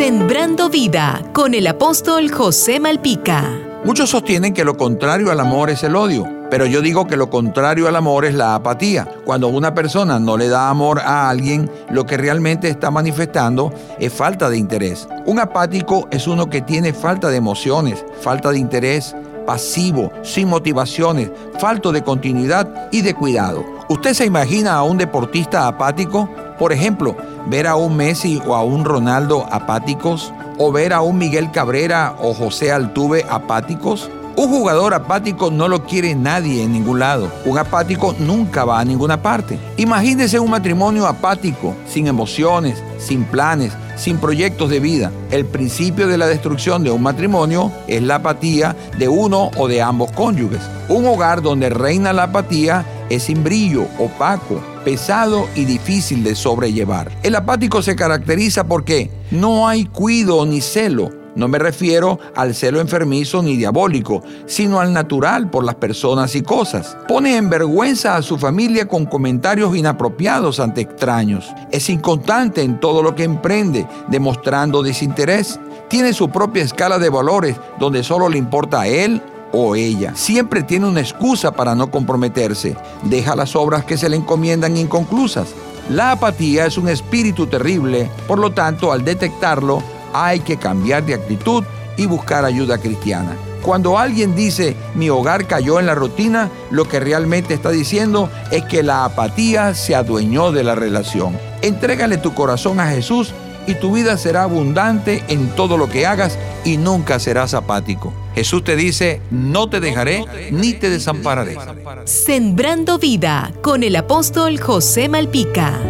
Sembrando vida con el apóstol José Malpica. Muchos sostienen que lo contrario al amor es el odio, pero yo digo que lo contrario al amor es la apatía. Cuando una persona no le da amor a alguien, lo que realmente está manifestando es falta de interés. Un apático es uno que tiene falta de emociones, falta de interés, pasivo, sin motivaciones, falto de continuidad y de cuidado. ¿Usted se imagina a un deportista apático? Por ejemplo, ver a un Messi o a un Ronaldo apáticos, o ver a un Miguel Cabrera o José Altuve apáticos. Un jugador apático no lo quiere nadie en ningún lado. Un apático nunca va a ninguna parte. Imagínese un matrimonio apático, sin emociones, sin planes, sin proyectos de vida. El principio de la destrucción de un matrimonio es la apatía de uno o de ambos cónyuges. Un hogar donde reina la apatía es sin brillo, opaco, pesado y difícil de sobrellevar. El apático se caracteriza porque no hay cuido ni celo no me refiero al celo enfermizo ni diabólico, sino al natural por las personas y cosas. Pone en vergüenza a su familia con comentarios inapropiados ante extraños. Es inconstante en todo lo que emprende, demostrando desinterés. Tiene su propia escala de valores donde solo le importa a él o ella. Siempre tiene una excusa para no comprometerse. Deja las obras que se le encomiendan inconclusas. La apatía es un espíritu terrible, por lo tanto, al detectarlo, hay que cambiar de actitud y buscar ayuda cristiana. Cuando alguien dice mi hogar cayó en la rutina, lo que realmente está diciendo es que la apatía se adueñó de la relación. Entrégale tu corazón a Jesús y tu vida será abundante en todo lo que hagas y nunca serás apático. Jesús te dice, no te dejaré ni te desampararé. Sembrando vida con el apóstol José Malpica.